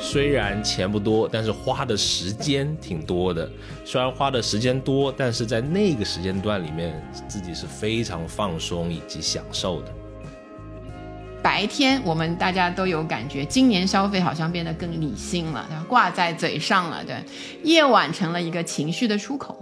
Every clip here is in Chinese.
虽然钱不多，但是花的时间挺多的。虽然花的时间多，但是在那个时间段里面，自己是非常放松以及享受的。白天我们大家都有感觉，今年消费好像变得更理性了，挂在嘴上了。对，夜晚成了一个情绪的出口。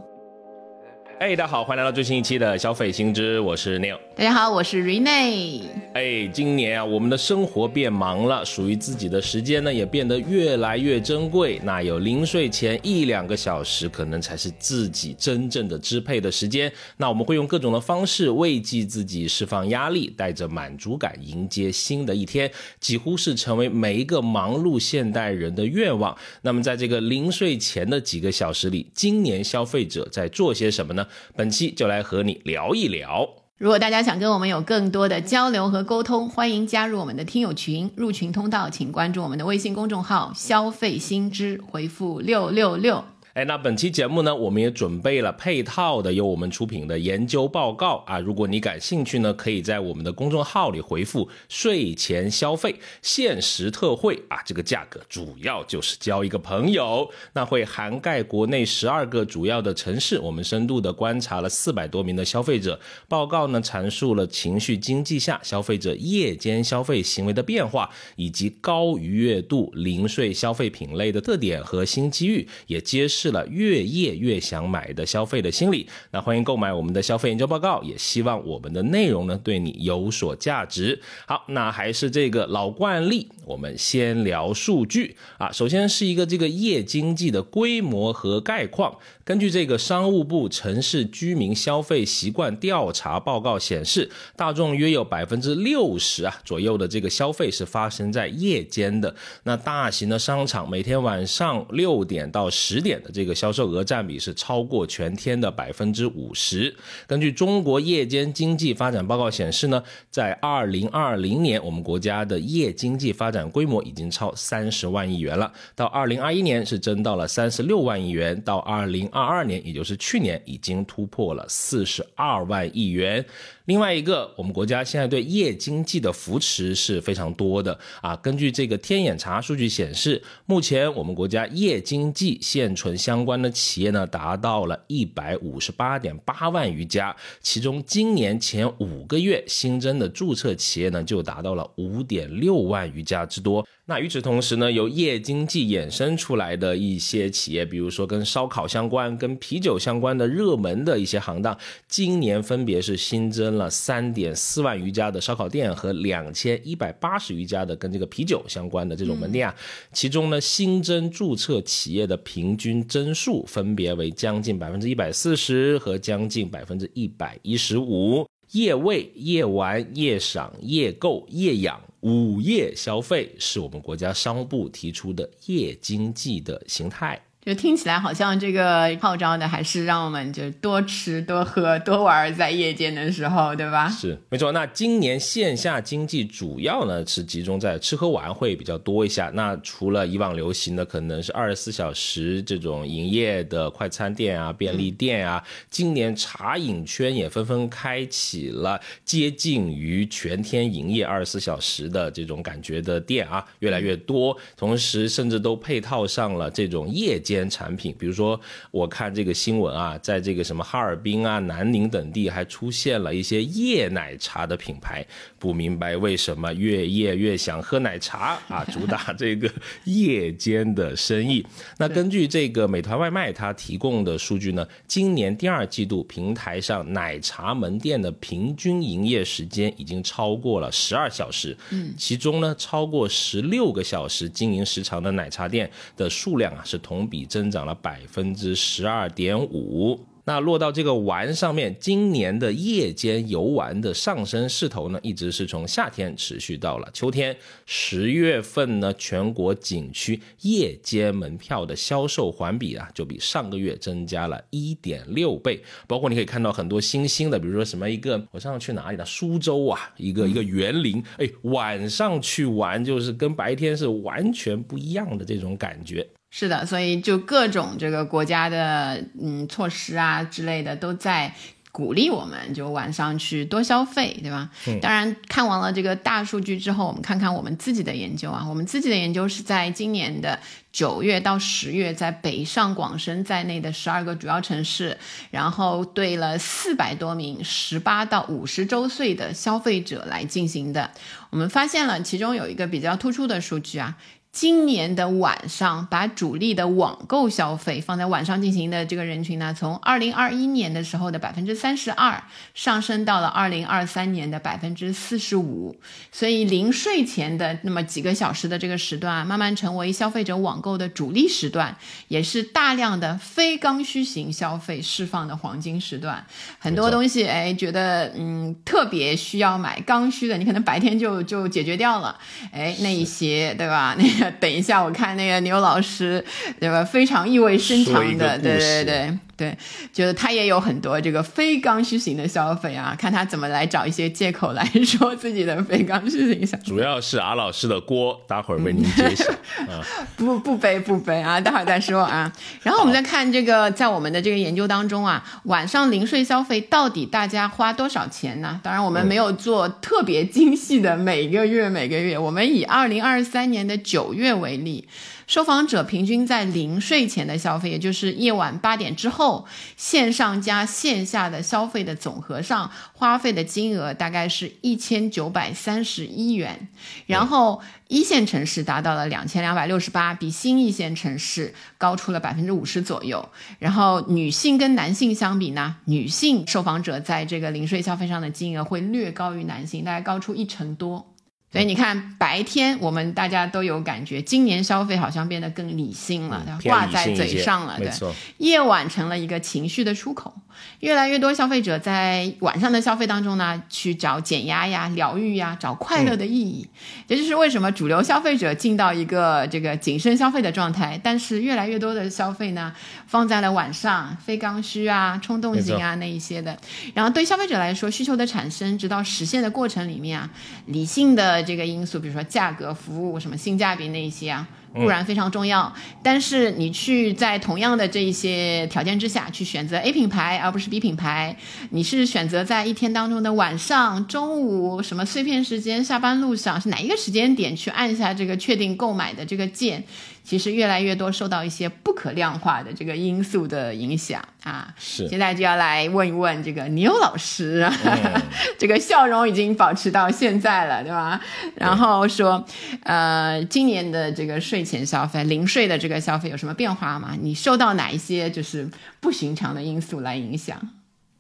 哎，大家好，欢迎来到最新一期的消费新知，我是 Neil。大家好，我是 Rene。哎，今年啊，我们的生活变忙了，属于自己的时间呢也变得越来越珍贵。那有临睡前一两个小时，可能才是自己真正的支配的时间。那我们会用各种的方式慰藉自己，释放压力，带着满足感迎接新的一天，几乎是成为每一个忙碌现代人的愿望。那么，在这个临睡前的几个小时里，今年消费者在做些什么呢？本期就来和你聊一聊。如果大家想跟我们有更多的交流和沟通，欢迎加入我们的听友群。入群通道，请关注我们的微信公众号“消费新知”，回复六六六。哎，那本期节目呢，我们也准备了配套的由我们出品的研究报告啊。如果你感兴趣呢，可以在我们的公众号里回复“睡前消费限时特惠”啊，这个价格主要就是交一个朋友。那会涵盖国内十二个主要的城市，我们深度的观察了四百多名的消费者。报告呢，阐述了情绪经济下消费者夜间消费行为的变化，以及高愉悦度零碎消费品类的特点和新机遇，也揭示。了越夜越想买的消费的心理，那欢迎购买我们的消费研究报告，也希望我们的内容呢对你有所价值。好，那还是这个老惯例，我们先聊数据啊。首先是一个这个夜经济的规模和概况。根据这个商务部城市居民消费习惯调查报告显示，大众约有百分之六十啊左右的这个消费是发生在夜间的。那大型的商场每天晚上六点到十点的这个销售额占比是超过全天的百分之五十。根据中国夜间经济发展报告显示呢，在二零二零年，我们国家的夜经济发展规模已经超三十万亿元了。到二零二一年是增到了三十六万亿元，到二零。二二年，也就是去年，已经突破了四十二万亿元。另外一个，我们国家现在对夜经济的扶持是非常多的啊。根据这个天眼查数据显示，目前我们国家夜经济现存相关的企业呢，达到了一百五十八点八万余家，其中今年前五个月新增的注册企业呢，就达到了五点六万余家之多。那与此同时呢，由夜经济衍生出来的一些企业，比如说跟烧烤相关、跟啤酒相关的热门的一些行当，今年分别是新增。了三点四万余家的烧烤店和两千一百八十余家的跟这个啤酒相关的这种门店啊，其中呢新增注册企业的平均增数分别为将近百分之一百四十和将近百分之一百一十五。夜味、夜玩、夜赏、夜购、夜养、午夜消费是我们国家商务部提出的夜经济的形态。就听起来好像这个号召的还是让我们就多吃多喝多玩，在夜间的时候，对吧？是没错。那今年线下经济主要呢是集中在吃喝玩会比较多一下。那除了以往流行的可能是二十四小时这种营业的快餐店啊、便利店啊，今年茶饮圈也纷纷开启了接近于全天营业二十四小时的这种感觉的店啊，越来越多。同时，甚至都配套上了这种夜间。产品，比如说，我看这个新闻啊，在这个什么哈尔滨啊、南宁等地，还出现了一些夜奶茶的品牌。不明白为什么越夜越想喝奶茶啊？主打这个夜间的生意。那根据这个美团外卖它提供的数据呢，今年第二季度平台上奶茶门店的平均营业时间已经超过了十二小时。嗯，其中呢，超过十六个小时经营时长的奶茶店的数量啊，是同比增长了百分之十二点五。那落到这个玩上面，今年的夜间游玩的上升势头呢，一直是从夏天持续到了秋天。十月份呢，全国景区夜间门票的销售环比啊，就比上个月增加了一点六倍。包括你可以看到很多新兴的，比如说什么一个，我上次去哪里了？苏州啊，一个一个园林，哎，晚上去玩就是跟白天是完全不一样的这种感觉。是的，所以就各种这个国家的嗯措施啊之类的都在。鼓励我们就晚上去多消费，对吧？当然，看完了这个大数据之后，我们看看我们自己的研究啊。我们自己的研究是在今年的九月到十月，在北上广深在内的十二个主要城市，然后对了四百多名十八到五十周岁的消费者来进行的。我们发现了其中有一个比较突出的数据啊。今年的晚上，把主力的网购消费放在晚上进行的这个人群呢，从二零二一年的时候的百分之三十二上升到了二零二三年的百分之四十五。所以临睡前的那么几个小时的这个时段啊，慢慢成为消费者网购的主力时段，也是大量的非刚需型消费释放的黄金时段。很多东西，哎，觉得嗯特别需要买刚需的，你可能白天就就解决掉了，哎，那一些对吧？那个。等一下，我看那个牛老师，对吧？非常意味深长的，对对对。对，就是他也有很多这个非刚需型的消费啊，看他怎么来找一些借口来说自己的非刚需型消费。主要是阿老师的锅，待会儿为您揭晓。啊，不不背不背啊，待会儿再说啊。然后我们再看这个，在我们的这个研究当中啊，晚上零税消费到底大家花多少钱呢？当然我们没有做特别精细的每个月每个月，我们以二零二三年的九月为例。受访者平均在临睡前的消费，也就是夜晚八点之后，线上加线下的消费的总和上花费的金额大概是一千九百三十一元。然后一线城市达到了两千两百六十八，比新一线城市高出了百分之五十左右。然后女性跟男性相比呢，女性受访者在这个临睡消费上的金额会略高于男性，大概高出一成多。所以你看，白天我们大家都有感觉，今年消费好像变得更理性了，挂在嘴上了。对，夜晚成了一个情绪的出口，越来越多消费者在晚上的消费当中呢，去找减压呀、疗愈呀、找快乐的意义。这就是为什么主流消费者进到一个这个谨慎消费的状态，但是越来越多的消费呢，放在了晚上，非刚需啊、冲动型啊那一些的。然后对消费者来说，需求的产生直到实现的过程里面啊，理性的。这个因素，比如说价格、服务什么性价比那一些啊，固然非常重要。但是你去在同样的这一些条件之下去选择 A 品牌而不是 B 品牌，你是选择在一天当中的晚上、中午什么碎片时间、下班路上是哪一个时间点去按下这个确定购买的这个键？其实越来越多受到一些不可量化的这个因素的影响啊，是。现在就要来问一问这个牛老师，这个笑容已经保持到现在了，对吧？然后说，呃，今年的这个税前消费、零税的这个消费有什么变化吗？你受到哪一些就是不寻常的因素来影响？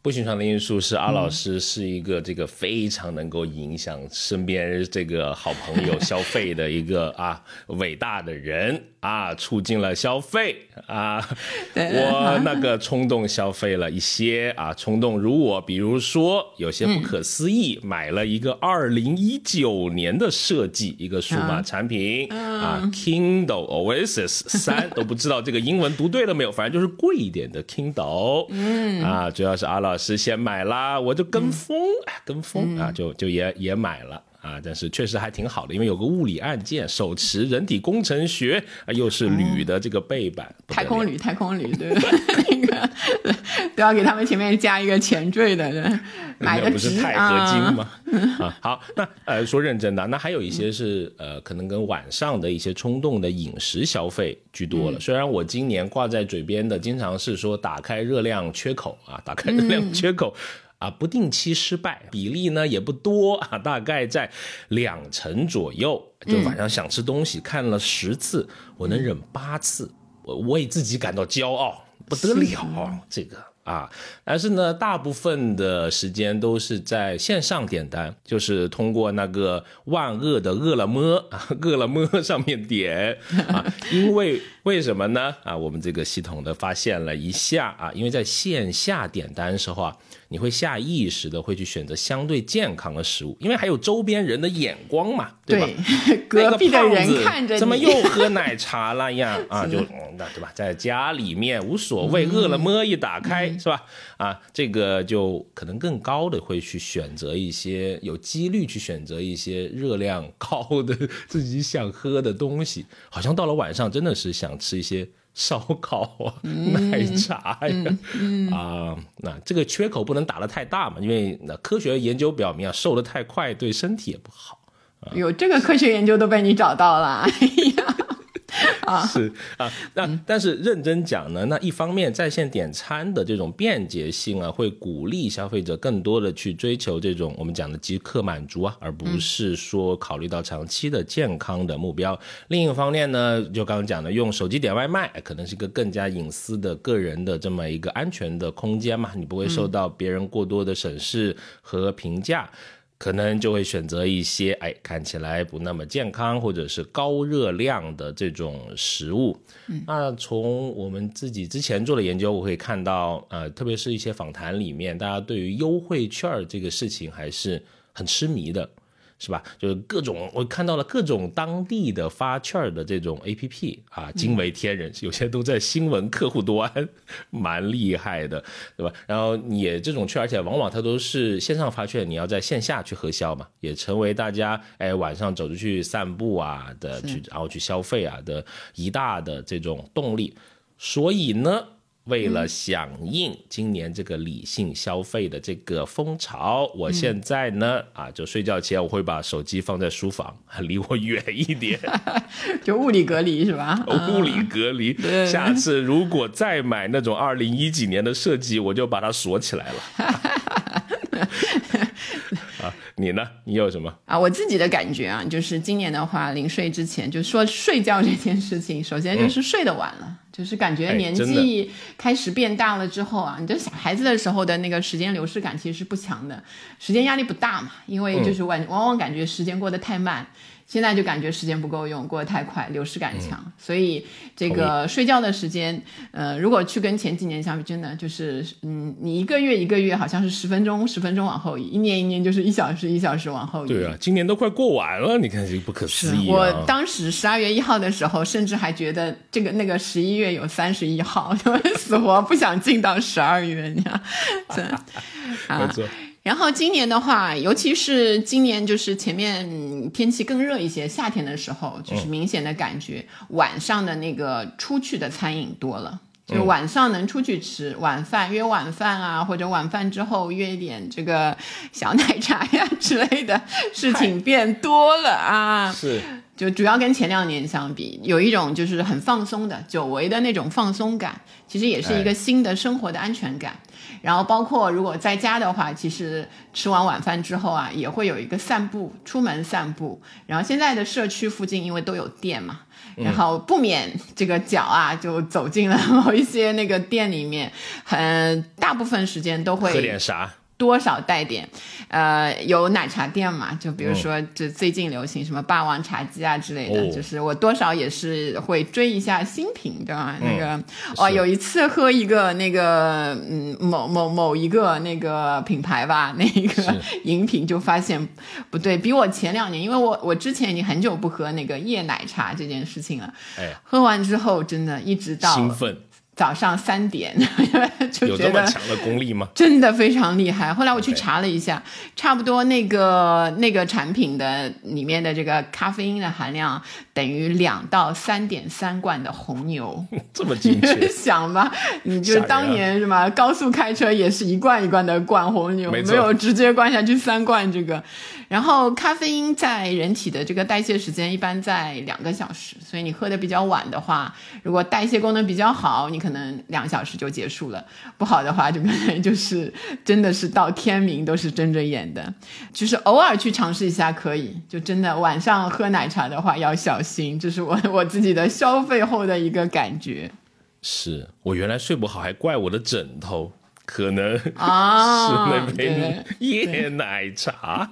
不寻常的因素是阿老师是一个这个非常能够影响身边这个好朋友消费的一个啊伟大的人啊，促进了消费啊。我那个冲动消费了一些啊，冲动如我，比如说有些不可思议，买了一个二零一九年的设计一个数码产品啊，Kindle Oasis 三都不知道这个英文读对了没有，反正就是贵一点的 Kindle，嗯。啊，主要是阿老。师先买啦，我就跟风，跟风啊，就就也也买了啊，但是确实还挺好的，因为有个物理按键，手持人体工程学啊，又是铝的这个背板，太空铝，太空铝，对 那个都要给他们前面加一个前缀的，对，买的不是钛合金吗？啊，好，那呃说认真的，那还有一些是呃可能跟晚上的一些冲动的饮食消费居多了。虽然我今年挂在嘴边的经常是说打开热量缺口啊，打开热量缺口啊，不定期失败，比例呢也不多啊，大概在两成左右。就晚上想吃东西，看了十次，我能忍八次，我为自己感到骄傲不得了，这个。啊，但是呢，大部分的时间都是在线上点单，就是通过那个万恶的饿了么啊，饿了么上面点啊，因为为什么呢？啊，我们这个系统的发现了一下啊，因为在线下点单时候啊。你会下意识的会去选择相对健康的食物，因为还有周边人的眼光嘛，对吧？隔壁的人看着怎么 又喝奶茶了呀？啊，就那对吧？在家里面无所谓，饿了么一打开是吧？啊，这个就可能更高的会去选择一些有几率去选择一些热量高的 自己想喝的东西，好像到了晚上真的是想吃一些。烧烤啊、奶茶呀，啊，那这个缺口不能打得太大嘛，因为那科学研究表明啊，瘦得太快对身体也不好。有这个科学研究都被你找到了，哎呀。啊，是啊，那但是认真讲呢，那一方面在线点餐的这种便捷性啊，会鼓励消费者更多的去追求这种我们讲的即刻满足啊，而不是说考虑到长期的健康的目标。另一方面呢，就刚刚讲的，用手机点外卖可能是一个更加隐私的个人的这么一个安全的空间嘛，你不会受到别人过多的审视和评价。可能就会选择一些哎看起来不那么健康或者是高热量的这种食物。那从我们自己之前做的研究，我会看到，呃，特别是一些访谈里面，大家对于优惠券这个事情还是很痴迷的。是吧？就是各种我看到了各种当地的发券的这种 A P P 啊，惊为天人，有些都在新闻客户端，蛮厉害的，对吧？然后也这种券，而且往往它都是线上发券，你要在线下去核销嘛，也成为大家哎晚上走出去散步啊的去，然后去消费啊的一大的这种动力。所以呢。为了响应今年这个理性消费的这个风潮，我现在呢啊，就睡觉前我会把手机放在书房，离我远一点，就物理隔离是吧？物理隔离。下次如果再买那种二零一几年的设计，我就把它锁起来了。啊，你呢？你有什么啊？我自己的感觉啊，就是今年的话，临睡之前就说睡觉这件事情，首先就是睡得晚了。就是感觉年纪开始变大了之后啊，你这小孩子的时候的那个时间流逝感其实是不强的，时间压力不大嘛，因为就是往往往感觉时间过得太慢。现在就感觉时间不够用，过得太快，流失感强，所以这个睡觉的时间，呃，如果去跟前几年相比，真的就是，嗯，你一个月一个月好像是十分钟十分钟往后移，一年一年就是一小时一小时往后移。对啊，今年都快过完了，你看这不可思议。我当时十二月一号的时候，甚至还觉得这个那个十一月有三十一号，死活不想进到十二月，你看，没错。然后今年的话，尤其是今年就是前面天气更热一些，夏天的时候，就是明显的感觉晚上的那个出去的餐饮多了，就晚上能出去吃晚饭，约晚饭啊，或者晚饭之后约一点这个小奶茶呀之类的事情变多了啊。是，就主要跟前两年相比，有一种就是很放松的久违的那种放松感，其实也是一个新的生活的安全感。然后包括如果在家的话，其实吃完晚饭之后啊，也会有一个散步，出门散步。然后现在的社区附近因为都有店嘛，然后不免这个脚啊就走进了 某一些那个店里面，很大部分时间都会喝点啥。多少带点，呃，有奶茶店嘛？就比如说，这最近流行什么霸王茶姬啊之类的，就是我多少也是会追一下新品，对吧？那个，哦，有一次喝一个那个，嗯，某某某一个那个品牌吧，那个饮品就发现不对，比我前两年，因为我我之前已经很久不喝那个夜奶茶这件事情了，哎，喝完之后真的一直到兴奋。早上三点 就有这么强的功力吗？真的非常厉害。后来我去查了一下，差不多那个那个产品的里面的这个咖啡因的含量等于两到三点三罐的红牛，这么精确？想吧，你就当年什么高速开车也是一罐一罐的灌红牛，没有直接灌下去三罐这个。然后咖啡因在人体的这个代谢时间一般在两个小时，所以你喝的比较晚的话，如果代谢功能比较好，你可能两小时就结束了；不好的话，就可能就是真的是到天明都是睁着眼的。就是偶尔去尝试一下可以，就真的晚上喝奶茶的话要小心，这是我 我自己的消费后的一个感觉。是我原来睡不好还怪我的枕头。可能 是那杯夜奶茶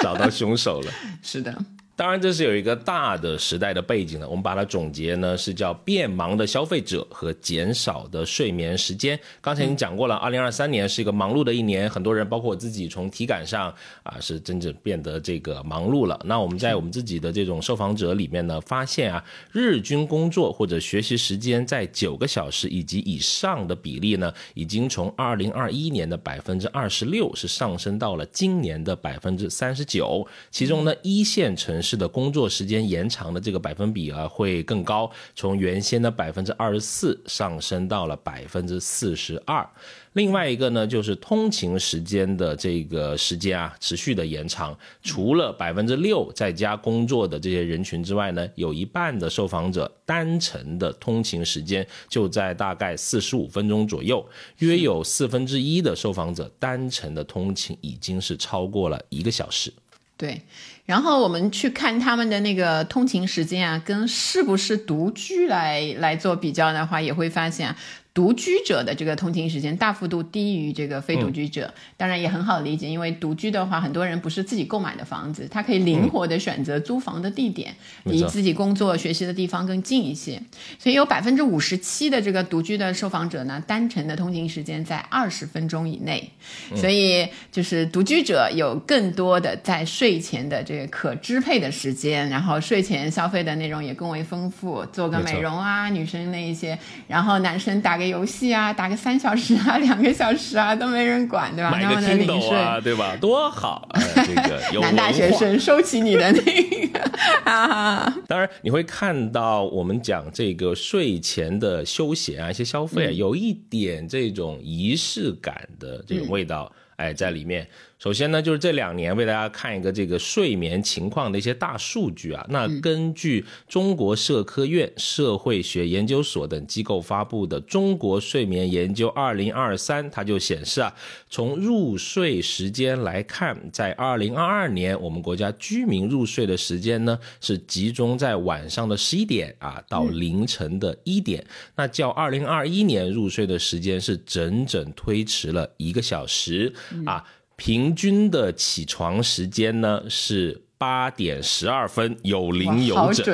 找到凶手了。是的。当然，这是有一个大的时代的背景的。我们把它总结呢，是叫变忙的消费者和减少的睡眠时间。刚才已经讲过了，二零二三年是一个忙碌的一年，很多人，包括我自己，从体感上啊，是真正变得这个忙碌了。那我们在我们自己的这种受访者里面呢，发现啊，日均工作或者学习时间在九个小时以及以上的比例呢，已经从二零二一年的百分之二十六是上升到了今年的百分之三十九。其中呢，一线城市。士的工作时间延长的这个百分比啊会更高，从原先的百分之二十四上升到了百分之四十二。另外一个呢，就是通勤时间的这个时间啊，持续的延长。除了百分之六在家工作的这些人群之外呢，有一半的受访者单程的通勤时间就在大概四十五分钟左右，约有四分之一的受访者单程的通勤已经是超过了一个小时。对，然后我们去看他们的那个通勤时间啊，跟是不是独居来来做比较的话，也会发现。独居者的这个通勤时间大幅度低于这个非独居者，当然也很好理解，因为独居的话，很多人不是自己购买的房子，他可以灵活的选择租房的地点，离自己工作学习的地方更近一些。所以有百分之五十七的这个独居的受访者呢，单程的通勤时间在二十分钟以内。所以就是独居者有更多的在睡前的这个可支配的时间，然后睡前消费的内容也更为丰富，做个美容啊，女生那一些，然后男生打给。游戏啊，打个三小时啊，两个小时啊，都没人管，对吧？买个听斗啊，对吧？多好！这个男大学生收起你的那个 啊。当然，你会看到我们讲这个睡前的休闲啊，一些消费啊，有一点这种仪式感的这种味道，哎，在里面。首先呢，就是这两年为大家看一个这个睡眠情况的一些大数据啊。那根据中国社科院社会学研究所等机构发布的《中国睡眠研究二零二三》，它就显示啊，从入睡时间来看，在二零二二年，我们国家居民入睡的时间呢是集中在晚上的十一点啊到凌晨的一点，那较二零二一年入睡的时间是整整推迟了一个小时啊。平均的起床时间呢是八点十二分，有零有整。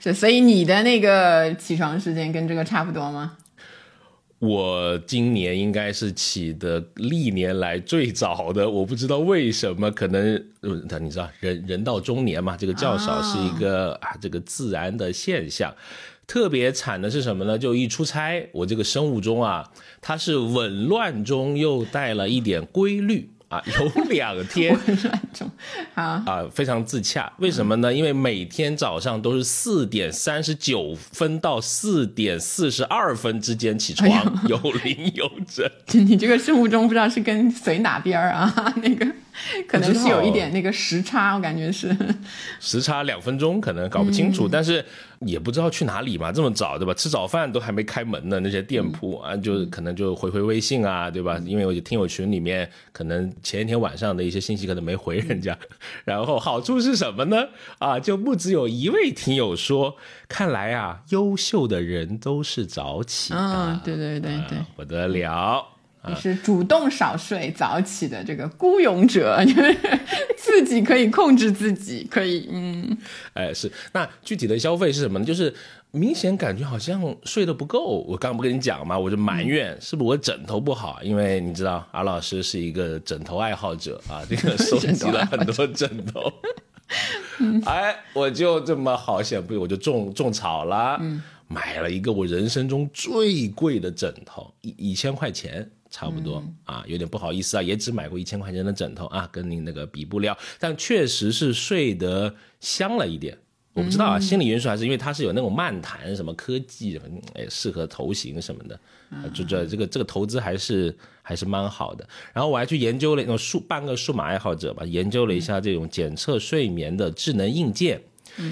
是，所以你的那个起床时间跟这个差不多吗？我今年应该是起的历年来最早的，我不知道为什么，可能呃，你知道，人人到中年嘛，这个较少是一个啊，这个自然的现象。特别惨的是什么呢？就一出差，我这个生物钟啊，它是紊乱中又带了一点规律。啊，有两天，啊啊，非常自洽。为什么呢？因为每天早上都是四点三十九分到四点四十二分之间起床，有零有整。你这个生物钟不知道是跟随哪边儿啊？那个。可能是有一点那个时差，我感觉是 时差两分钟，可能搞不清楚，但是也不知道去哪里嘛，这么早对吧？吃早饭都还没开门呢，那些店铺啊，就可能就回回微信啊，对吧？因为我就听友群里面可能前一天晚上的一些信息可能没回人家，然后好处是什么呢？啊，就不只有一位听友说，看来啊，优秀的人都是早起啊，对对对对，不得了。你是主动少睡早起的这个孤勇者，就 是自己可以控制自己，可以嗯，哎是。那具体的消费是什么呢？就是明显感觉好像睡得不够。我刚不跟你讲嘛，我就埋怨是不是我枕头不好？因为你知道，阿老师是一个枕头爱好者啊，这个 收集了很多枕头。哎，我就这么好险不，我就种种草了，买了一个我人生中最贵的枕头，一一千块钱。差不多啊，有点不好意思啊，也只买过一千块钱的枕头啊，跟您那个比不了，但确实是睡得香了一点。我不知道啊，心理因素还是因为它是有那种漫谈什么科技什么，哎，适合头型什么的，就这这个这个投资还是还是蛮好的。然后我还去研究了那种数半个数码爱好者吧，研究了一下这种检测睡眠的智能硬件。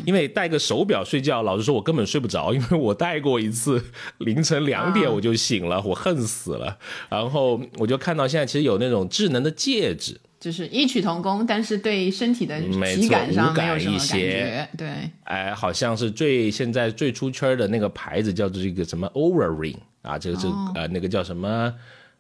因为戴个手表睡觉，老实说，我根本睡不着，因为我戴过一次，凌晨两点我就醒了，我恨死了。然后我就看到现在其实有那种智能的戒指，就是异曲同工，但是对身体的体感上没有什么感觉。对，哎，好像是最现在最出圈的那个牌子叫做这个什么 Oura Ring 啊，这个是呃那个叫什么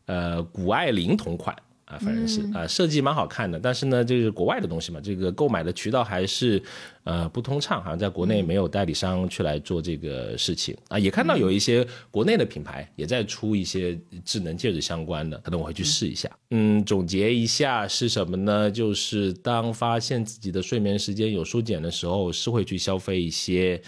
呃谷爱凌同款。啊，反正是啊，设计蛮好看的，但是呢，这是国外的东西嘛，这个购买的渠道还是呃不通畅，好像在国内没有代理商去来做这个事情啊。也看到有一些国内的品牌也在出一些智能戒指相关的，可能我会去试一下。嗯，总结一下是什么呢？就是当发现自己的睡眠时间有缩减的时候，是会去消费一些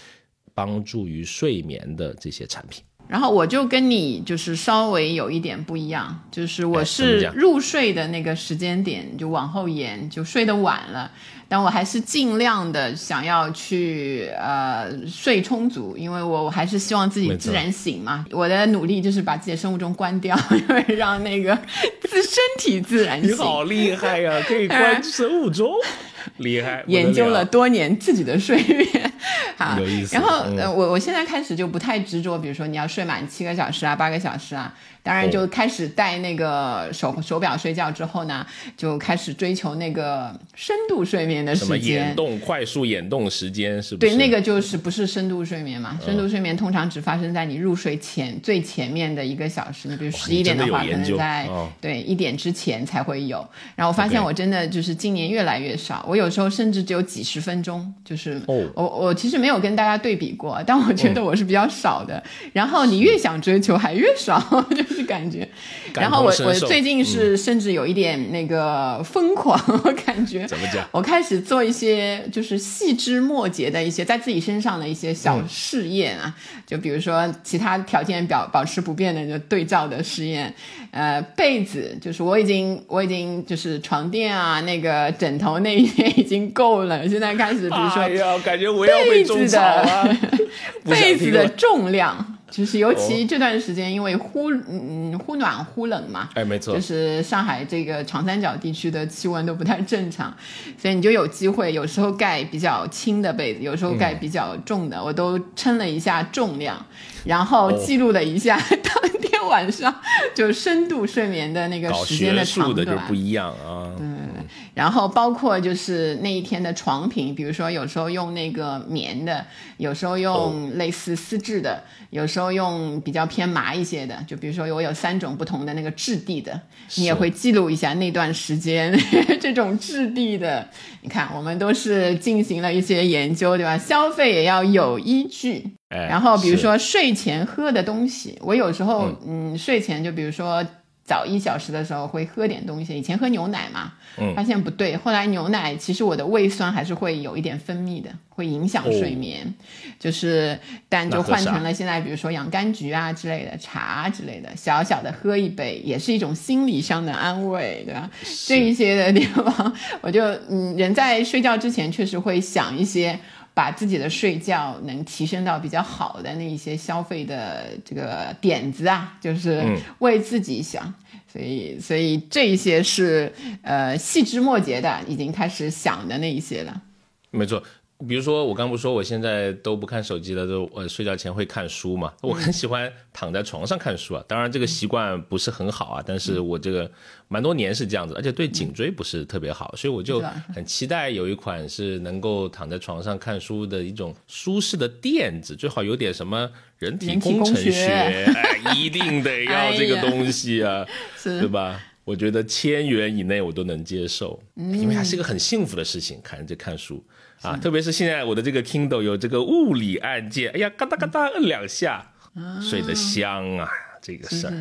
帮助于睡眠的这些产品。然后我就跟你就是稍微有一点不一样，就是我是入睡的那个时间点就往后延，就睡得晚了。但我还是尽量的想要去呃睡充足，因为我我还是希望自己自然醒嘛。我的努力就是把自己的生物钟关掉，因为让那个自身体自然醒。你好厉害呀、可以关生物钟，厉害！研究了多年自己的睡眠，好有意思然后嗯。呃，我我现在开始就不太执着，比如说你要睡满七个小时啊、八个小时啊，当然哦就开始戴那个手手表睡觉之后呢，就开始追求那个深度睡眠的什么时间眼。动快速眼动时间是不是？对，那个就是不是深度睡眠嘛？深度睡眠通常只发生在你入睡前最前面的一个小时，你比如十一点的话，可能在哦对一点之前才会有。然后我发现我真的就是今年越来越少，我有时候甚至只有几十分钟，就是哦我我其实没有跟大家对比过，但我觉得我是比较少的。然后你越想追求还越少，就是感觉。感然后我我最近是甚至有一点那个疯狂，我感觉怎么讲？我开始做一些就是细枝末节的一些在自己身上的一些小试验啊，就比如说其他条件表保持不变的就对照的试验，呃，被子就是我已经我已经就是床垫啊那个枕头那一些已经够了，现在开始比如说哎呀，感觉我要被种草啊！被子的重量，就是尤其这段时间因为忽嗯忽暖忽冷嘛，哎，没错就，是上海这个长三角地区的气温都不太正常，所以你就有机会，有时候盖比较轻的被子，有时候盖比较重的，我都称了一下重量，然后哦记录了一下 当天晚上就深度睡眠的那个时间的长短就不。一样啊。然后包括就是那一天的床品，比如说有时候用那个棉的，有时候用类似丝质的，有时候用比较偏麻一些的。就比如说我有三种不同的那个质地的，你也会记录一下那段时间 这种质地的。你看，我们都是进行了一些研究，对吧？消费也要有依据。哎，然后比如说睡前喝的东西，我有时候嗯睡前就比如说早一小时的时候会喝点东西，以前喝牛奶嘛，嗯。发现不对，后来牛奶其实我的胃酸还是会有一点分泌的，会影响睡眠，就是但就换成了现在比如说洋甘菊啊之类的茶之类的，小小的喝一杯也是一种心理上的安慰，对吧？这一些的地方，我就嗯人在睡觉之前确实会想一些。把自己的睡觉能提升到比较好的那一些消费的这个点子啊，就是嗯。为自己想，所以所以这一些是呃细枝末节的，已经开始想的那一些了。没错。比如说，我刚不说我现在都不看手机了，都我睡觉前会看书嘛。我很喜欢躺在床上看书啊，当然这个习惯不是很好啊，但是我这个蛮多年是这样子，而且对颈椎不是特别好，所以我就很期待有一款是能够躺在床上看书的一种舒适的垫子，最好有点什么人体工程学一定得要这个东西啊。对，吧？我觉得千元以内我都能接受，因为它是一个很幸福的事情，看这看书啊，特别是现在我的这个 Kindle 有这个物理按键，哎呀，嘎哒嘎哒摁两下，睡得香啊，这个事儿。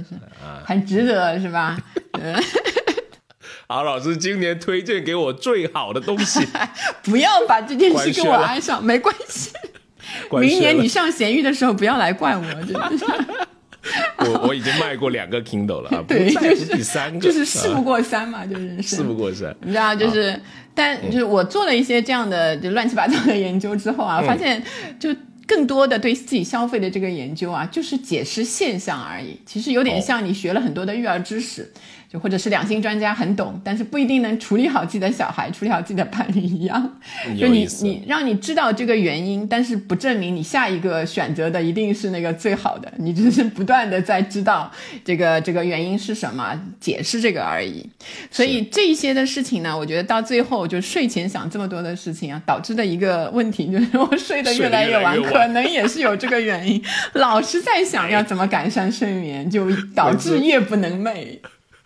啊很值得是吧？好老师今年推荐给我最好的东西，不要把这件事跟官宣了我安上，没关系。明年你上咸鱼的时候不要来怪我，真的是。我 我已经卖过两个 Kindle 了啊，不对再就是第三个，就是事不啊过三嘛，就是人生。事不过三。你知道，就是，但就是我做了一些这样的就乱七八糟的研究之后啊，发现就更多的对自己消费的这个研究啊，就是解释现象而已。其实有点像你学了很多的育儿知识，就或者是两性专家很懂，但是不一定能处理好自己的小孩，处理好自己的伴侣一样。就你你让你知道这个原因，但是不证明你下一个选择的一定是那个最好的，你只是不断的在知道这个这个原因是什么，解释这个而已。所以这一些的事情呢，我觉得到最后就睡前想这么多的事情啊，导致的一个问题就是我睡得越来越晚，睡得越来越晚可能也是有这个原因。老是在想要怎么改善睡眠，就导致夜不能寐。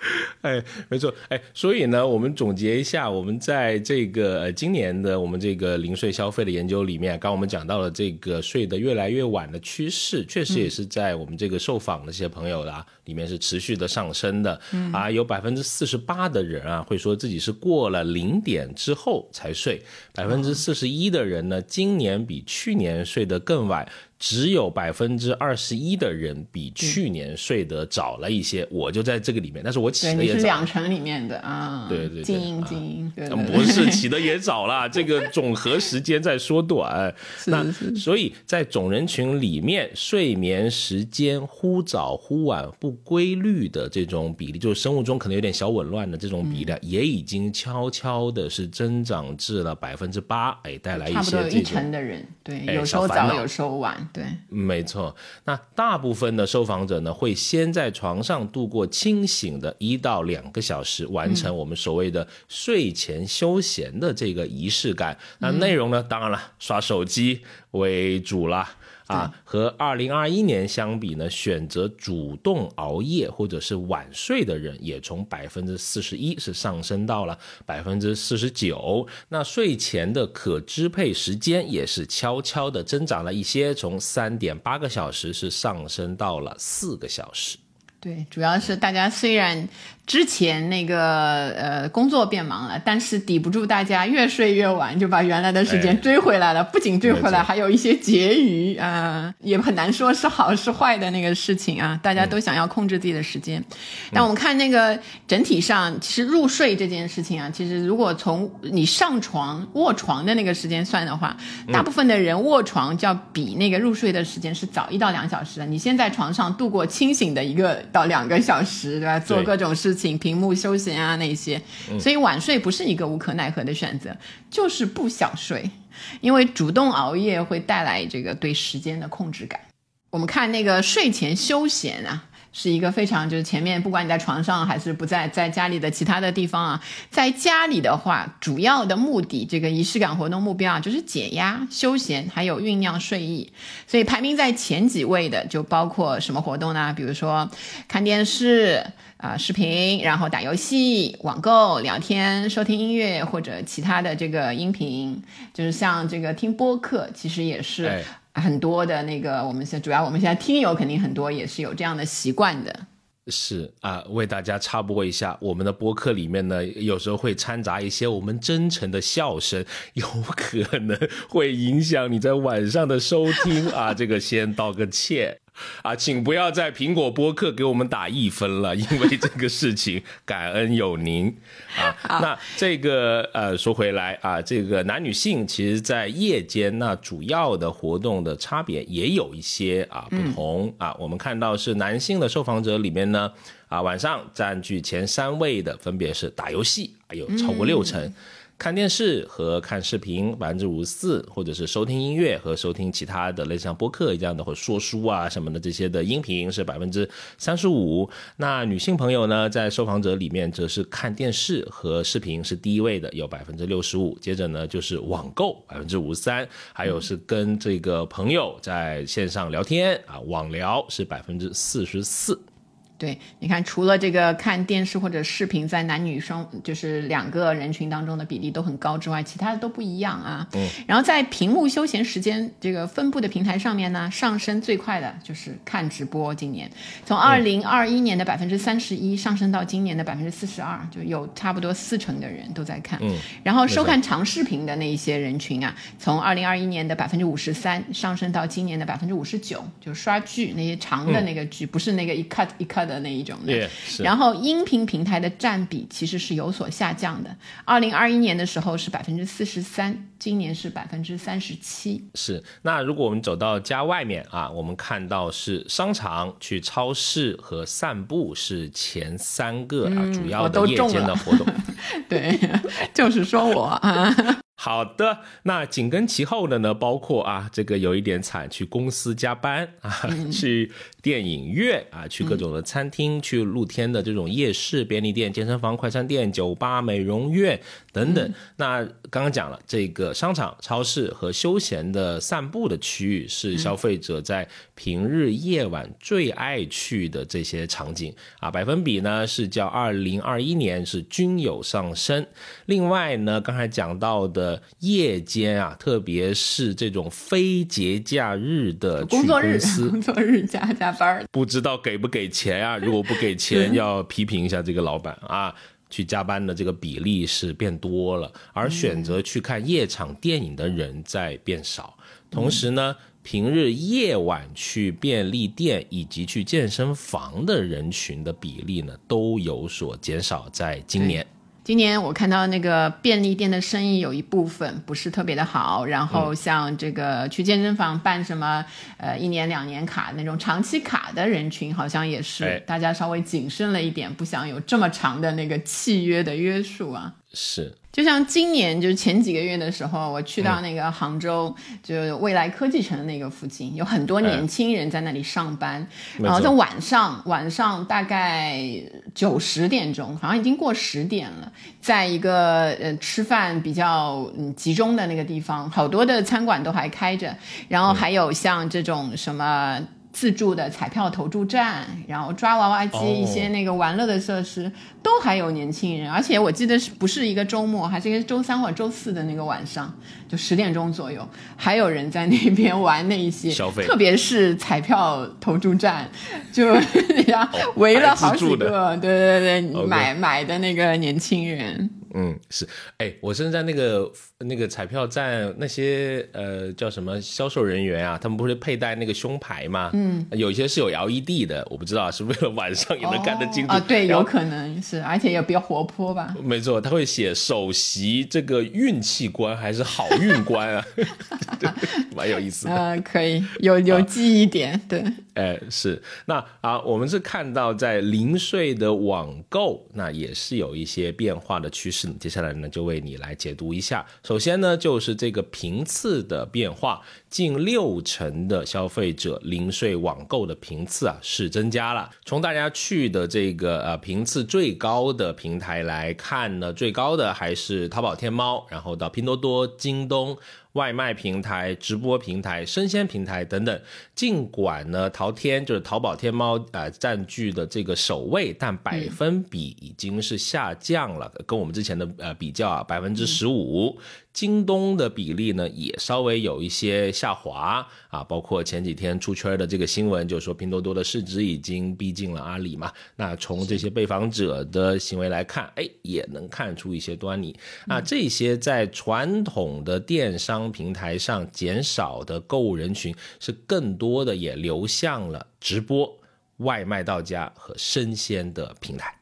哎，没错，哎，所以呢，我们总结一下，我们在这个呃今年的我们这个零睡消费的研究里面，刚刚我们讲到了这个睡得越来越晚的趋势，确实也是在我们这个受访的这些朋友啦里面是持续的上升的，啊，有百分之四十八的人啊会说自己是过了零点之后才睡，百分之四十一的人呢今年比去年睡得更晚，只有百分之二十一的人比去年睡得早了一些，我就在这个里面，但是我起的也早。两成里面的啊，对对对精英啊精英，不是起的也早了，这个总和时间在缩短。那所以在总人群里面，睡眠时间忽早忽晚、不规律的这种比例，就是生物钟可能有点小紊乱的这种比例，嗯也已经悄悄的是增长至了百分之八，哎，带来一些这种成的人，对，哎有时候早，有时候晚，对，没错，那大部分的受访者呢，会先在床上度过清醒的一到两个小时，完成我们所谓的睡前休闲的这个仪式感。那内容呢，当然了，刷手机为主啦。啊，和二零二一年相比呢，选择主动熬夜或者是晚睡的人，也从百分之四十一是上升到了百分之四十九。那睡前的可支配时间也是悄悄的增长了一些，从三点八个小时是上升到了四个小时。对，主要是大家虽然之前那个呃工作变忙了，但是抵不住大家越睡越晚，就把原来的时间哎追回来了。不仅追回来，还有一些结余啊、也很难说是好是坏的那个事情啊。大家都想要控制自己的时间，但我们看那个整体上，其实入睡这件事情啊，其实如果从你上床卧床的那个时间算的话，大部分的人卧床就要比那个入睡的时间是早一到两小时的。你先在床上度过清醒的一个到两个小时，对吧？做各种事情，屏幕休闲啊那些，所以晚睡不是一个无可奈何的选择，就是不想睡，因为主动熬夜会带来这个对时间的控制感。我们看那个睡前休闲啊，是一个非常就是前面不管你在床上还是不在在家里的其他的地方啊，在家里的话，主要的目的这个仪式感活动目标啊，就是解压、休闲，还有酝酿睡意。所以排名在前几位的就包括什么活动呢？比如说看电视。啊、视频，然后打游戏、网购、聊天、收听音乐或者其他的这个音频，就是像这个听播客，其实也是很多的那个，我们现主要我们现在听友肯定很多也是有这样的习惯的。是啊，为大家插播一下，我们的播客里面呢，有时候会掺杂一些我们真诚的笑声，有可能会影响你在晚上的收听啊。这个先道个歉啊，请不要在苹果播客给我们打一分了，因为这个事情感恩有您啊。那这个呃，说回来啊，这个男女性其实在夜间那主要的活动的差别也有一些啊不同、啊。我们看到是男性的受访者里面呢。啊，晚上占据前三位的分别是打游戏，啊有超过六成。看电视和看视频百分之五十四，或者是收听音乐和收听其他的类似像播客一样的或者说书啊什么的这些的音频是百分之三十五。那女性朋友呢，在受访者里面则是看电视和视频是第一位的，有百分之六十五。接着呢就是网购百分之五十三，还有是跟这个朋友在线上聊天啊网聊是百分之四十四。对，你看，除了这个看电视或者视频在男女双就是两个人群当中的比例都很高之外，其他的都不一样啊。嗯，然后在屏幕休闲时间这个分布的平台上面呢，上升最快的就是看直播，今年从二零二一年的百分之三十一上升到今年的百分之四十二，就有差不多四成的人都在看。嗯，然后收看长视频的那一些人群啊，从二零二一年的百分之五十三上升到今年的百分之五十九，就是刷剧那些长的那个剧，不是那个一 cut 一 cut 的那一种的。然后音频平台的占比其实是有所下降的，二零二一年的时候是百分之四十三，今年是百分之三十七。是，那如果我们走到家外面啊，我们看到是商场、去超市和散步是前三个啊、主要的夜间的活动。对，就是说我啊，好的，那紧跟其后的呢，包括啊，这个有一点惨，去公司加班啊，去电影院啊，去各种的餐厅，去露天的这种夜市、便利店、健身房、快餐店、酒吧、美容院等等。那刚刚讲了，这个商场、超市和休闲的散步的区域是消费者在平日夜晚最爱去的这些场景啊，百分比呢是较二零二一年是均有上升。另外呢，刚才讲到的夜间啊，特别是这种非节假日的去工作日工作日加加班儿，不知道给不给钱啊？如果不给钱，要批评一下这个老板啊。去加班的这个比例是变多了，而选择去看夜场电影的人在变少。同时呢，平日夜晚去便利店以及去健身房的人群的比例呢，都有所减少。在今年。今年我看到那个便利店的生意有一部分不是特别的好，然后像这个去健身房办什么呃一年两年卡那种长期卡的人群，好像也是大家稍微谨慎了一点，不想有这么长的那个契约的约束啊。是。就像今年，就是前几个月的时候，我去到那个杭州，就未来科技城那个附近，有很多年轻人在那里上班。然后在晚上，晚上大概九十点钟，好像已经过十点了，在一个呃吃饭比较嗯集中的那个地方，好多的餐馆都还开着，然后还有像这种什么。自助的彩票投注站，然后抓娃娃机，一些那个玩乐的设施，都还有年轻人。而且我记得是不是一个周末，还是一个周三或者周四的那个晚上，就十点钟左右，还有人在那边玩那一些 消费，特别是彩票投注站，就呀围了好几个，对对对，买买的那个年轻人。嗯，是，哎，我现在那个那个彩票站那些呃叫什么销售人员啊，他们不是佩戴那个胸牌吗？嗯，有些是有 LED 的，我不知道是为了晚上也能看得清楚啊。对，有可能是，而且也比较活泼吧。没错，他会写首席这个运气官还是好运官啊，蛮有意思的。嗯，可以有有记忆点，对。哎，是那啊，我们是看到在零税的网购，那也是有一些变化的趋势。接下来呢，就为你来解读一下。首先呢，就是这个频次的变化，近六成的消费者零税网购的频次啊是增加了。从大家去的这个呃频次最高的平台来看呢，最高的还是淘宝、天猫，然后到拼多多、京东。外卖平台、直播平台、生鲜平台等等，尽管呢，淘天就是淘宝、天猫啊占据的这个首位，但百分比已经是下降了，跟我们之前的呃比较啊，百分之十五。京东的比例呢也稍微有一些下滑啊，包括前几天出圈的这个新闻，就说拼多多的市值已经逼近了阿里嘛。那从这些被访者的行为来看，哎，也能看出一些端倪。那这些在传统的电商平台上减少的购物人群，是更多的也流向了直播、外卖到家和生鲜的平台。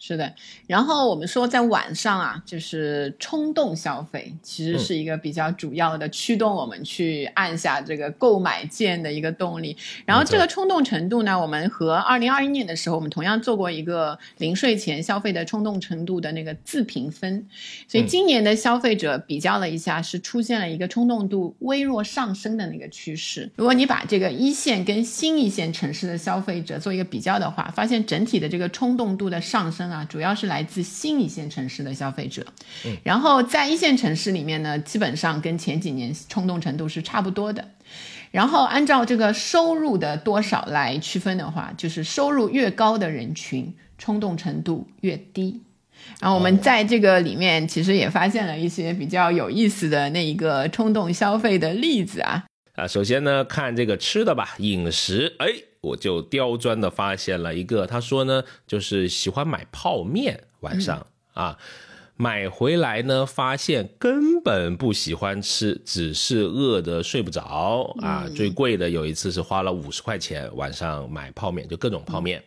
是的，然后我们说在晚上啊，就是冲动消费，其实是一个比较主要的驱动我们去按下这个购买键的一个动力。然后这个冲动程度呢，我们和二零二一年的时候，我们同样做过一个临睡前消费的冲动程度的那个自评分。所以今年的消费者比较了一下，是出现了一个冲动度微弱上升的那个趋势。如果你把这个一线跟新一线城市的消费者做一个比较的话，发现整体的这个冲动度的上升。啊，主要是来自新一线城市的消费者，嗯然后在一线城市里面呢，基本上跟前几年冲动程度是差不多的。然后按照这个收入的多少来区分的话，就是收入越高的人群，冲动程度越低。然后我们在这个里面其实也发现了一些比较有意思的那一个冲动消费的例子啊。啊，首先呢，看这个吃的吧，饮食，哎。我就刁钻的发现了一个，他说呢，就是喜欢买泡面，晚上啊，买回来呢，发现根本不喜欢吃，只是饿得睡不着啊。最贵的有一次是花了五十块钱，晚上买泡面，就各种泡面。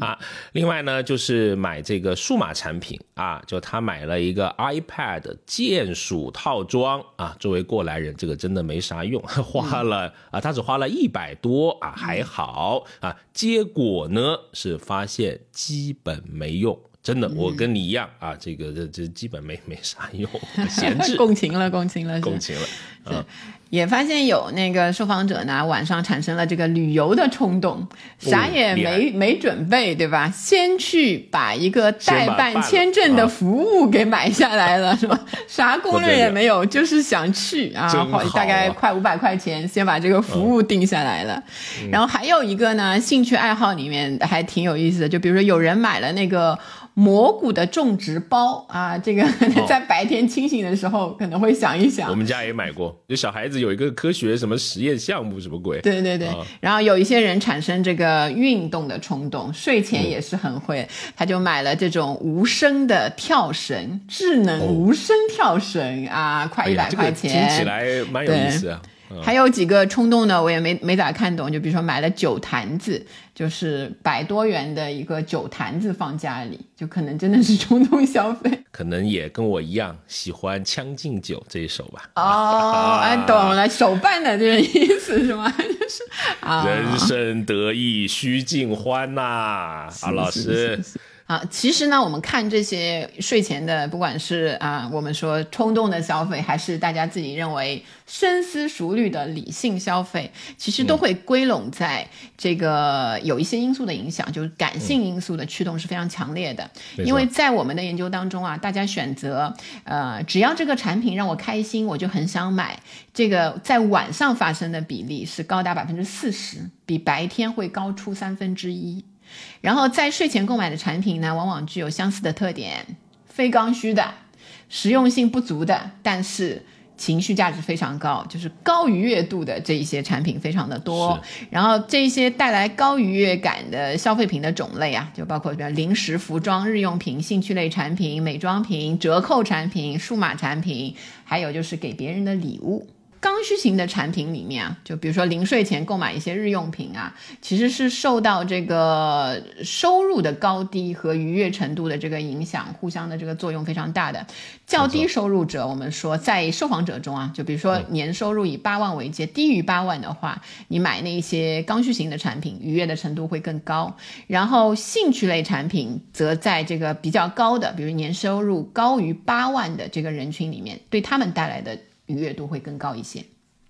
啊，另外呢，就是买这个数码产品啊，就他买了一个 iPad 键鼠套装啊。作为过来人，这个真的没啥用，花了啊，他只花了一百多啊，还好啊。结果呢，是发现基本没用，真的，我跟你一样啊，这个这这基本没没啥用，闲置。共情了，共情了，共情了，啊。也发现有那个受访者呢，晚上产生了这个旅游的冲动，啥也没没准备，对吧？先去把一个代办签证的服务给买下来了，是吧？啥攻略也没有，就是想去啊，大概快五百块钱，先把这个服务定下来了。然后还有一个呢，兴趣爱好里面还挺有意思的，就比如说有人买了那个。蘑菇的种植包啊，这个 在白天清醒的时候可能会想一想。我们家也买过。多，就小孩子有一个科学什么实验项目，什么鬼？对对对，然后有一些人产生这个运动的冲动，睡前也是很会，他就买了这种无声的跳绳，智能无声跳绳啊，快一百块钱，听起来蛮有意思啊。还有几个冲动呢，我也没没咋看懂。就比如说买了酒坛子，就是百多元的一个酒坛子放家里，就可能真的是冲动消费。可能也跟我一样喜欢《将进酒》这一首吧。哦，哎，懂了，手办的这个意思是吗？就是啊，人生得意须尽欢呐，啊，老师。啊，其实呢，我们看这些睡前的，不管是啊，我们说冲动的消费，还是大家自己认为深思熟虑的理性消费，其实都会归拢在这个有一些因素的影响，就是感性因素的驱动是非常强烈的。因为在我们的研究当中啊，大家选择呃，只要这个产品让我开心，我就很想买。这个在晚上发生的比例是高达百分之四十，比白天会高出三分之一。然后在睡前购买的产品呢，往往具有相似的特点：非刚需的、实用性不足的，但是情绪价值非常高，就是高愉悦度的这一些产品非常的多。然后这些带来高愉悦感的消费品的种类啊，就包括比如零食、服装、日用品、兴趣类产品、美妆品、折扣产品、数码产品，还有就是给别人的礼物。刚需型的产品里面啊，就比如说临睡前购买一些日用品啊，其实是受到这个收入的高低和愉悦程度的这个影响，互相的这个作用非常大的。较低收入者，我们说在受访者中啊，就比如说年收入以八万为界，低于八万的话，你买那些刚需型的产品，愉悦的程度会更高。然后兴趣类产品则在这个比较高的，比如年收入高于八万的这个人群里面，对他们带来的。愉悦度会更高一些。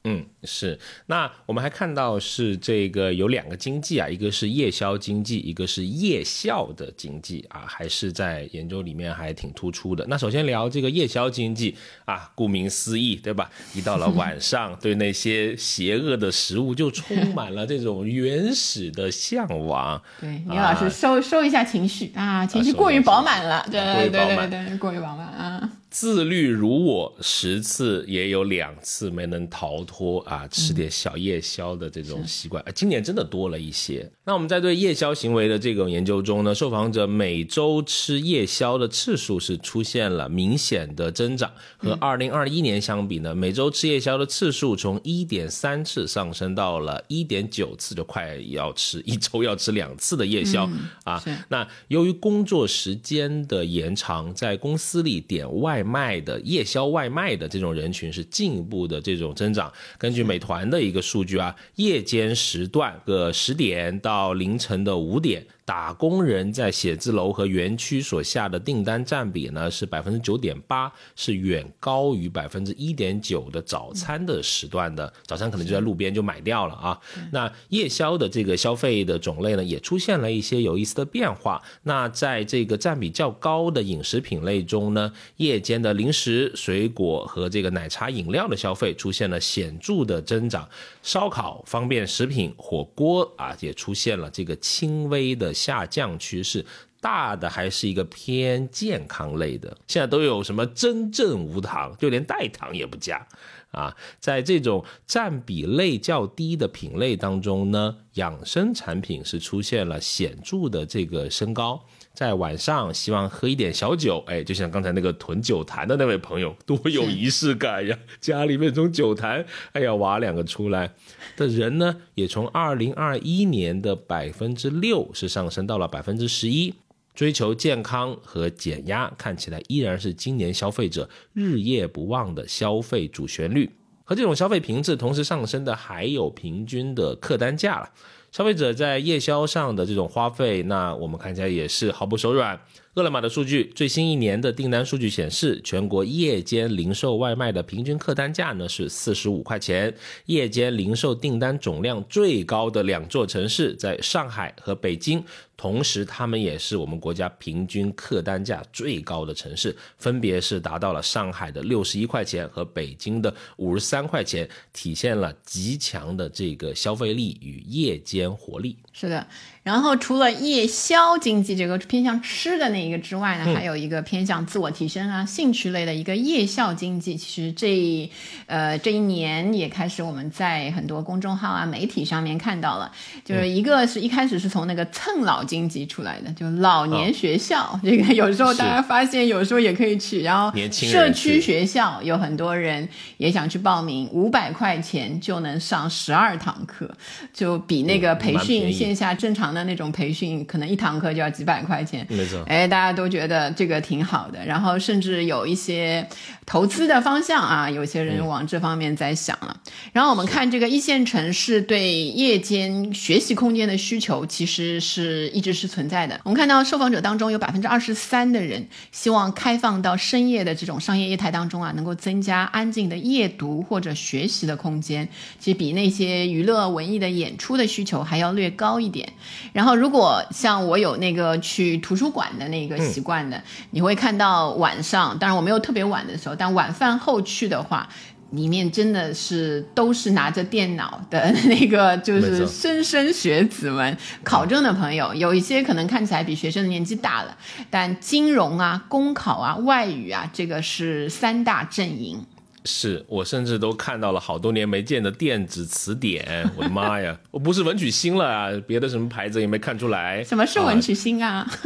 嗯，是。那我们还看到是这个有两个经济啊，一个是夜宵经济，一个是夜校的经济啊，还是在研究里面还挺突出的。那首先聊这个夜宵经济啊，顾名思义，对吧？一到了晚上，对那些邪恶的食物就充满了这种原始的向往。对，倪老师收收一下情绪啊，情绪过于饱满了，对对对对，过于饱满啊。自律如我，十次也有两次没能逃脱啊，吃点小夜宵的这种习惯。今年真的多了一些。那我们在对夜宵行为的这种研究中呢，受访者每周吃夜宵的次数是出现了明显的增长。和二零二一年相比呢，每周吃夜宵的次数从一点三次上升到了一点九次，就快要吃 一周要吃两次的夜宵啊。那由于工作时间的延长，在公司里点外。卖的夜宵外卖的这种人群是进一步的这种增长。根据美团的一个数据啊，夜间时段个十点到凌晨的五点。打工人在写字楼和园区所下的订单占比呢是百分之九点八，是远高于百分之一点九的早餐的时段的。早餐可能就在路边就买掉了啊。那夜宵的这个消费的种类呢，也出现了一些有意思的变化。那在这个占比较高的饮食品类中呢，夜间的零食、水果和这个奶茶饮料的消费出现了显著的增长。烧烤、方便食品、火锅啊，也出现了这个轻微的。下降趋势大的还是一个偏健康类的，现在都有什么真正无糖，就连代糖也不加啊。在这种占比类较低的品类当中呢，养生产品是出现了显著的这个升高。在晚上希望喝一点小酒，哎，就像刚才那个囤酒坛的那位朋友，多有仪式感呀！家里面从酒坛，哎呀，挖两个出来的人呢，也从二零二一年的百分之六是上升到了百分之十一。追求健康和减压，看起来依然是今年消费者日夜不忘的消费主旋律。和这种消费频次同时上升的，还有平均的客单价了。消费者在夜宵上的这种花费，那我们看起来也是毫不手软。饿了么的数据，最新一年的订单数据显示，全国夜间零售外卖的平均客单价呢是四十五块钱。夜间零售订单总量最高的两座城市在上海和北京。同时，他们也是我们国家平均客单价最高的城市，分别是达到了上海的六十一块钱和北京的五十三块钱，体现了极强的这个消费力与夜间活力。是的，然后除了夜宵经济这个偏向吃的那那一个之外呢，还有一个偏向自我提升啊、兴趣类的一个夜校经济。其实这呃这一年也开始我们在很多公众号啊、媒体上面看到了，就是一个是一开始是从那个蹭老经济出来的，就老年学校，这个有时候大家发现有时候也可以去，然后社区学校有很多人也想去报名，五百块钱就能上十二堂课，就比那个培训线下正常的那种培训，可能一堂课就要几百块钱。没错，哎，大家都觉得这个挺好的，然后甚至有一些投资的方向啊，有些人往这方面在想了。然后我们看这个一线城市对夜间学习空间的需求，其实是一直是存在的。我们看到受访者当中有百分之二十三的人希望开放到深夜的这种商业业态当中啊，能够增加安静的夜读或者学习的空间，其实比那些娱乐文艺的演出的需求还要略高一点。然后如果像我有那个去图书馆的那个习惯的，你会看到晚上，当然我没有特别晚的时候，但晚饭后去的话，里面真的是都是拿着电脑的 那个，就是莘莘学子们，考证的朋友，有一些可能看起来比学生的年纪大了，但金融啊、公考啊、外语啊，这个是三大阵营。是我甚至都看到了好多年没见的电子词典，我的妈呀！我不是文曲星了啊，别的什么牌子也没看出来。什么是文曲星啊？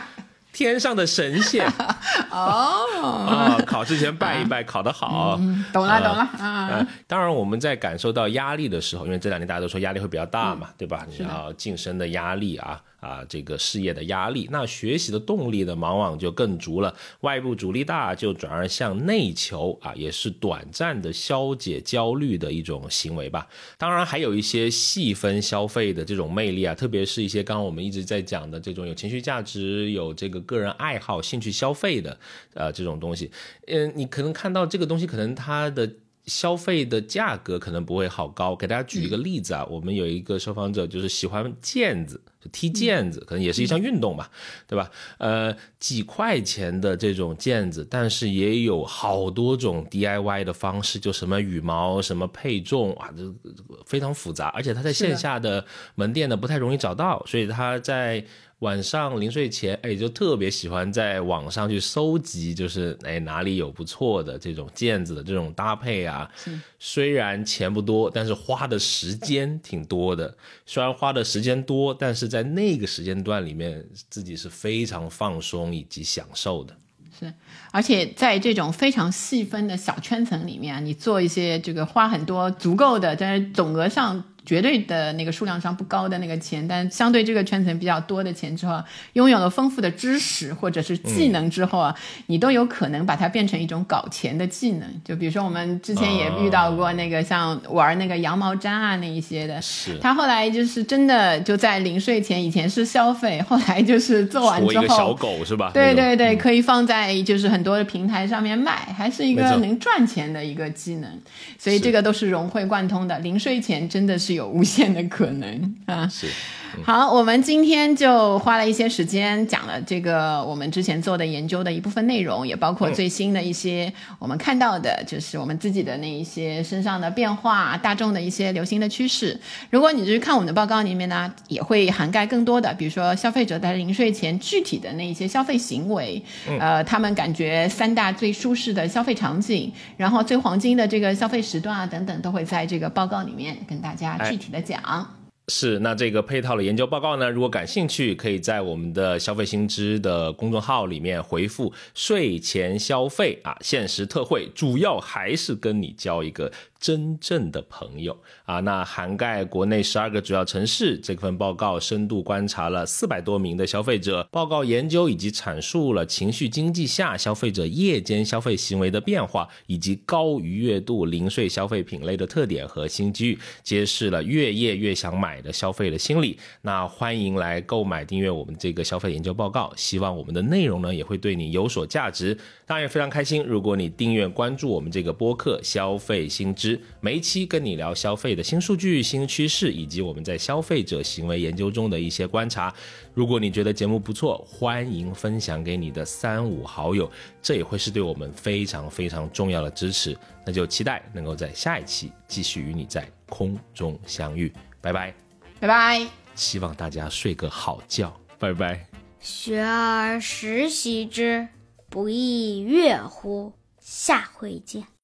天上的神仙 哦啊！考之前拜一拜，考得好。懂了懂了啊！当然我们在感受到压力的时候，因为这两年大家都说压力会比较大嘛，对吧？你要晋升的压力啊。啊，这个事业的压力，那学习的动力呢，往往就更足了。外部阻力大，就转而向内求啊，也是短暂的消解焦虑的一种行为吧。当然，还有一些细分消费的这种魅力啊，特别是一些刚刚我们一直在讲的这种有情绪价值、有这个个人爱好、兴趣消费的呃这种东西。嗯，你可能看到这个东西，可能它的。消费的价格可能不会好高，给大家举一个例子啊，我们有一个受访者就是喜欢毽子，就踢毽子，可能也是一项运动吧，对吧？呃，几块钱的这种毽子，但是也有好多种 DIY 的方式，就什么羽毛，什么配重啊，这非常复杂，而且它在线下的门店呢不太容易找到，所以它在。晚上临睡前，哎，就特别喜欢在网上去搜集，就是哎哪里有不错的这种毽子的这种搭配啊。虽然钱不多，但是花的时间挺多的。虽然花的时间多，但是在那个时间段里面，自己是非常放松以及享受的。是，而且在这种非常细分的小圈层里面，你做一些这个花很多足够的，但是总额上。绝对的那个数量上不高的那个钱，但相对这个圈层比较多的钱之后，拥有了丰富的知识或者是技能之后啊，你都有可能把它变成一种搞钱的技能。就比如说我们之前也遇到过那个像玩那个羊毛毡啊那一些的，是他后来就是真的就在临睡前，以前是消费，后来就是做完之后，小狗是吧？对对对，可以放在就是很多的平台上面卖，还是一个能赚钱的一个技能。所以这个都是融会贯通的。临睡前真的是。是有无限的可能啊！是。好，我们今天就花了一些时间讲了这个我们之前做的研究的一部分内容，也包括最新的一些我们看到的，就是我们自己的那一些身上的变化，大众的一些流行的趋势。如果你就是看我们的报告里面呢，也会涵盖更多的，比如说消费者在临睡前具体的那一些消费行为，呃，他们感觉三大最舒适的消费场景，然后最黄金的这个消费时段啊等等，都会在这个报告里面跟大家具体的讲。是，那这个配套的研究报告呢？如果感兴趣，可以在我们的消费新知的公众号里面回复“睡前消费”啊，限时特惠，主要还是跟你交一个。真正的朋友啊，那涵盖国内十二个主要城市。这份报告深度观察了四百多名的消费者，报告研究以及阐述了情绪经济下消费者夜间消费行为的变化，以及高愉悦度零碎消费品类的特点和新机遇，揭示了越夜越想买的消费的心理。那欢迎来购买订阅我们这个消费研究报告，希望我们的内容呢也会对你有所价值。当然也非常开心，如果你订阅关注我们这个播客消费新知。每一期跟你聊消费的新数据、新趋势，以及我们在消费者行为研究中的一些观察。如果你觉得节目不错，欢迎分享给你的三五好友，这也会是对我们非常非常重要的支持。那就期待能够在下一期继续与你在空中相遇。拜拜，拜拜，希望大家睡个好觉。拜拜。学而时习之，不亦说乎？下回见。